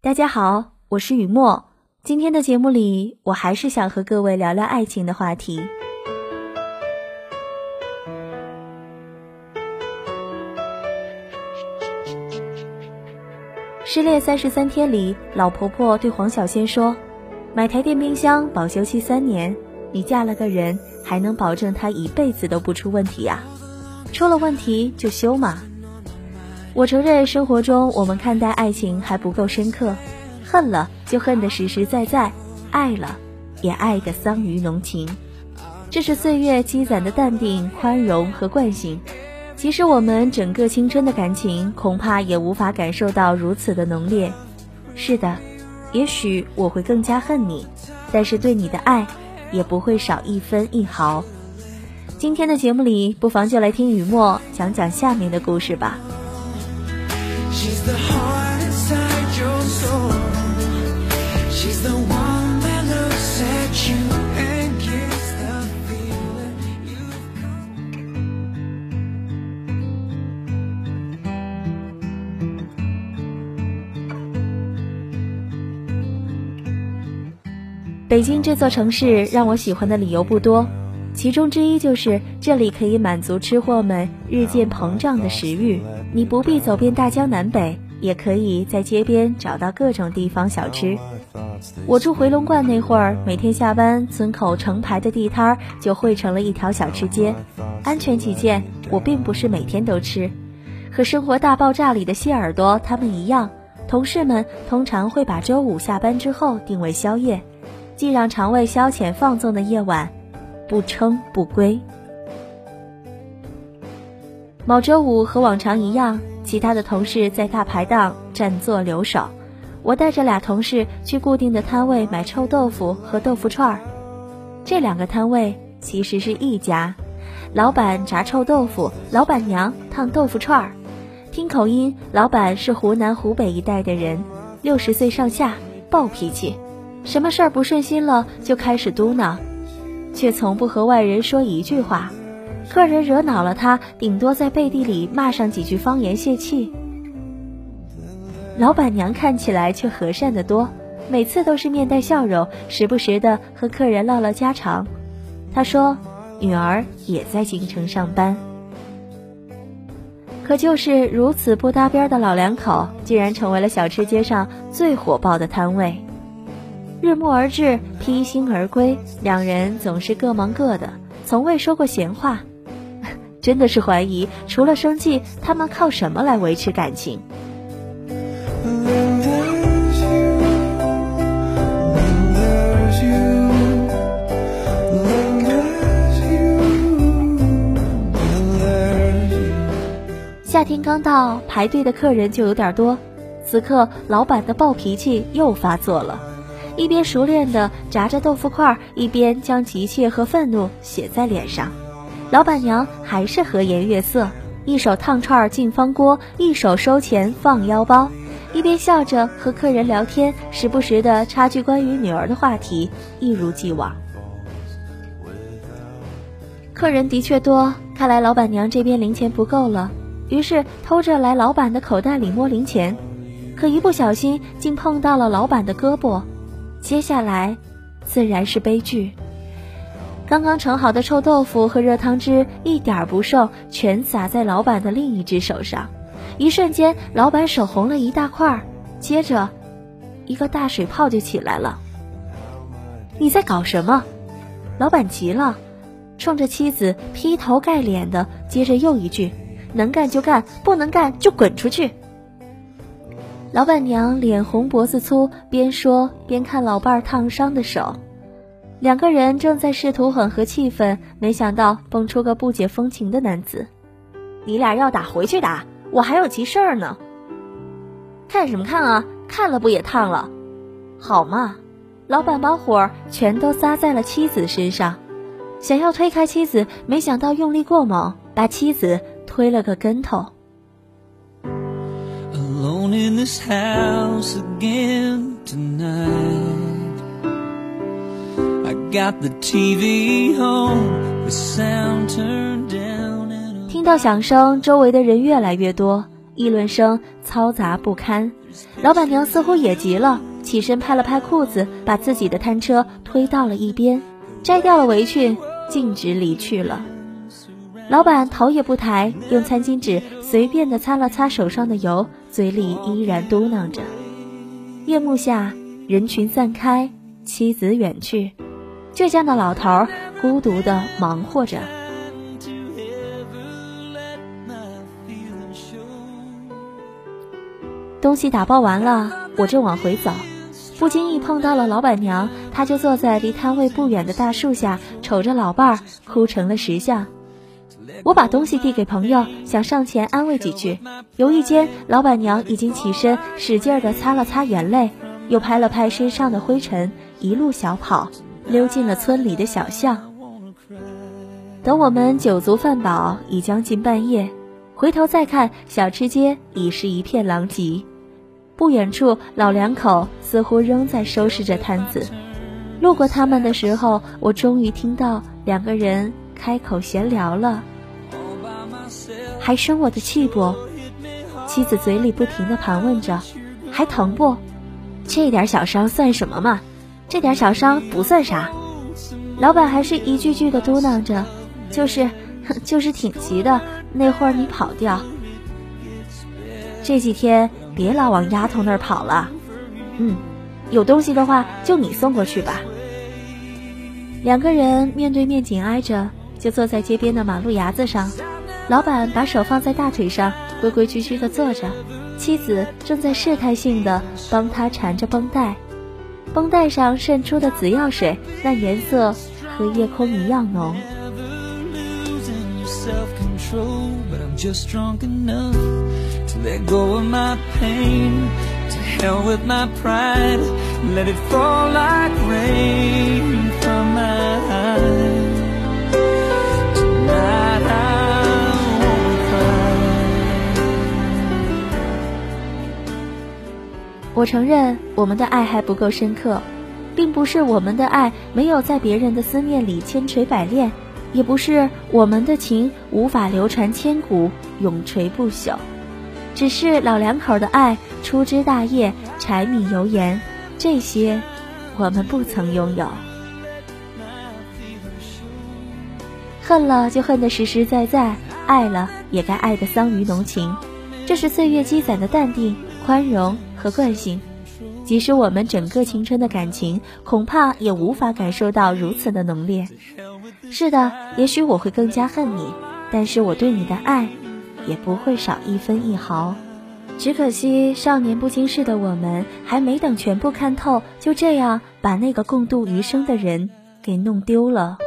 大家好，我是雨墨。今天的节目里，我还是想和各位聊聊爱情的话题。失恋三十三天里，老婆婆对黄小仙说：“买台电冰箱保修期三年，你嫁了个人，还能保证他一辈子都不出问题呀？出了问题就修嘛。”我承认，生活中我们看待爱情还不够深刻，恨了就恨得实实在在，爱了也爱得桑榆浓情。这是岁月积攒的淡定、宽容和惯性。即使我们整个青春的感情，恐怕也无法感受到如此的浓烈。是的，也许我会更加恨你，但是对你的爱也不会少一分一毫。今天的节目里，不妨就来听雨墨讲讲下面的故事吧。北京这座城市让我喜欢的理由不多，其中之一就是这里可以满足吃货们日渐膨胀的食欲。你不必走遍大江南北，也可以在街边找到各种地方小吃。我住回龙观那会儿，每天下班，村口成排的地摊就汇成了一条小吃街。安全起见，我并不是每天都吃。和《生活大爆炸》里的谢耳朵他们一样，同事们通常会把周五下班之后定为宵夜。既让肠胃消遣放纵的夜晚，不撑不归。某周五和往常一样，其他的同事在大排档占座留守，我带着俩同事去固定的摊位买臭豆腐和豆腐串儿。这两个摊位其实是一家，老板炸臭豆腐，老板娘烫豆腐串儿。听口音，老板是湖南湖北一带的人，六十岁上下，暴脾气。什么事儿不顺心了，就开始嘟囔，却从不和外人说一句话。客人惹恼了他，顶多在背地里骂上几句方言泄气。老板娘看起来却和善得多，每次都是面带笑容，时不时的和客人唠唠家常。她说：“女儿也在京城上班。”可就是如此不搭边的老两口，竟然成为了小吃街上最火爆的摊位。日暮而至，披星而归，两人总是各忙各的，从未说过闲话。真的是怀疑，除了生计，他们靠什么来维持感情？夏天刚到，排队的客人就有点多。此刻，老板的暴脾气又发作了。一边熟练地炸着豆腐块，一边将急切和愤怒写在脸上。老板娘还是和颜悦色，一手烫串进方锅，一手收钱放腰包，一边笑着和客人聊天，时不时的插句关于女儿的话题，一如既往。客人的确多，看来老板娘这边零钱不够了，于是偷着来老板的口袋里摸零钱，可一不小心竟碰到了老板的胳膊。接下来，自然是悲剧。刚刚盛好的臭豆腐和热汤汁一点不剩，全洒在老板的另一只手上。一瞬间，老板手红了一大块儿，接着，一个大水泡就起来了。你在搞什么？老板急了，冲着妻子劈头盖脸的接着又一句：“能干就干，不能干就滚出去。”老板娘脸红脖子粗，边说边看老伴儿烫伤的手。两个人正在试图缓和气氛，没想到蹦出个不解风情的男子：“你俩要打回去打，我还有急事儿呢。”看什么看啊？看了不也烫了？好嘛！老板把火全都撒在了妻子身上，想要推开妻子，没想到用力过猛，把妻子推了个跟头。听到响声，周围的人越来越多，议论声嘈杂不堪。老板娘似乎也急了，起身拍了拍裤子，把自己的摊车推到了一边，摘掉了围裙，径直离去了。老板头也不抬，用餐巾纸随便的擦了擦手上的油，嘴里依然嘟囔着。夜幕下，人群散开，妻子远去，倔强的老头孤独的忙活着。东西打包完了，我正往回走，不经意碰到了老板娘，她就坐在离摊位不远的大树下，瞅着老伴儿哭成了石像。我把东西递给朋友，想上前安慰几句，犹豫间，老板娘已经起身，使劲的擦了擦眼泪，又拍了拍身上的灰尘，一路小跑，溜进了村里的小巷。等我们酒足饭饱，已将近半夜，回头再看，小吃街已是一片狼藉。不远处，老两口似乎仍在收拾着摊子。路过他们的时候，我终于听到两个人开口闲聊了。还生我的气不？妻子嘴里不停地盘问着，还疼不？这点小伤算什么嘛？这点小伤不算啥。老板还是一句句的嘟囔着，就是，就是挺急的。那会儿你跑掉，这几天别老往丫头那儿跑了。嗯，有东西的话就你送过去吧。两个人面对面紧挨着，就坐在街边的马路牙子上。老板把手放在大腿上，规规矩矩的坐着，妻子正在试探性的帮他缠着绷带，绷带上渗出的紫药水，那颜色和夜空一样浓。我承认我们的爱还不够深刻，并不是我们的爱没有在别人的思念里千锤百炼，也不是我们的情无法流传千古、永垂不朽，只是老两口的爱粗枝大叶、柴米油盐，这些我们不曾拥有。恨了就恨得实实在在，爱了也该爱得桑榆浓情，这是岁月积攒的淡定、宽容。和惯性，即使我们整个青春的感情，恐怕也无法感受到如此的浓烈。是的，也许我会更加恨你，但是我对你的爱，也不会少一分一毫。只可惜少年不经事的我们，还没等全部看透，就这样把那个共度余生的人给弄丢了。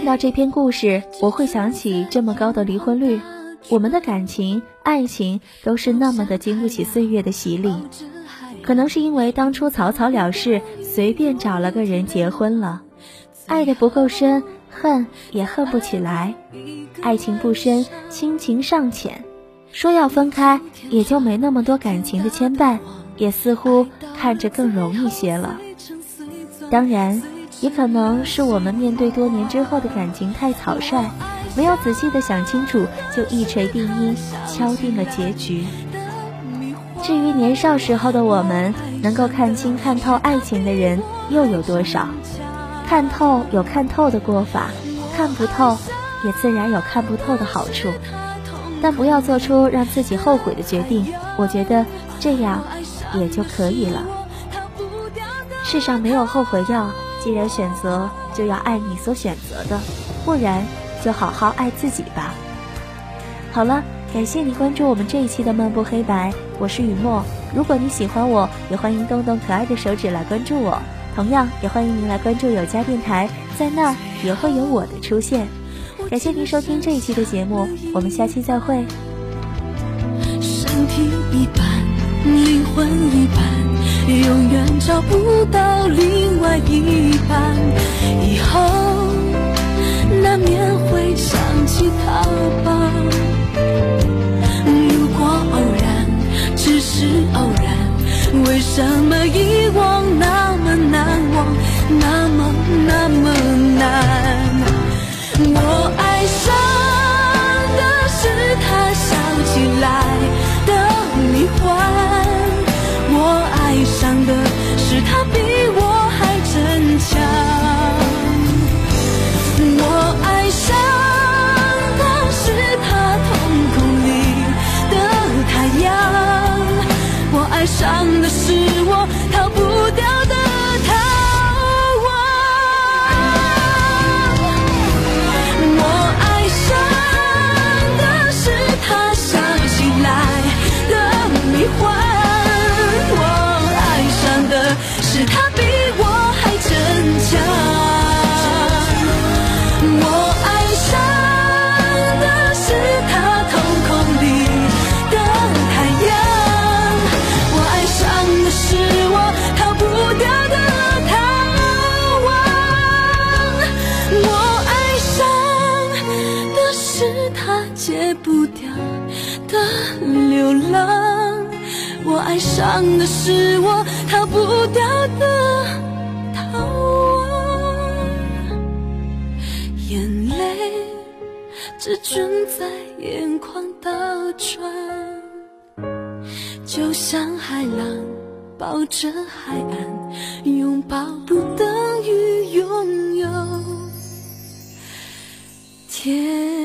看到这篇故事，我会想起这么高的离婚率。我们的感情、爱情都是那么的经不起岁月的洗礼。可能是因为当初草草了事，随便找了个人结婚了，爱的不够深，恨也恨不起来。爱情不深，亲情尚浅，说要分开，也就没那么多感情的牵绊，也似乎看着更容易些了。当然。也可能是我们面对多年之后的感情太草率，没有仔细的想清楚，就一锤定音，敲定了结局。至于年少时候的我们，能够看清看透爱情的人又有多少？看透有看透的过法，看不透也自然有看不透的好处。但不要做出让自己后悔的决定，我觉得这样也就可以了。世上没有后悔药。既然选择，就要爱你所选择的，不然就好好爱自己吧。好了，感谢你关注我们这一期的漫步黑白，我是雨墨。如果你喜欢我，也欢迎动动可爱的手指来关注我。同样，也欢迎您来关注有家电台，在那儿也会有我的出现。感谢您收听这一期的节目，我们下期再会。身体一般，灵魂永远找不到另外一半，以后难免会想起他吧。如果偶然，只是偶然，为什么遗忘那么难忘，那么那么难？爱上的是我伤的是我逃不掉。的逃亡，眼泪只准在眼眶打转，就像海浪抱着海岸，拥抱不等于拥有天。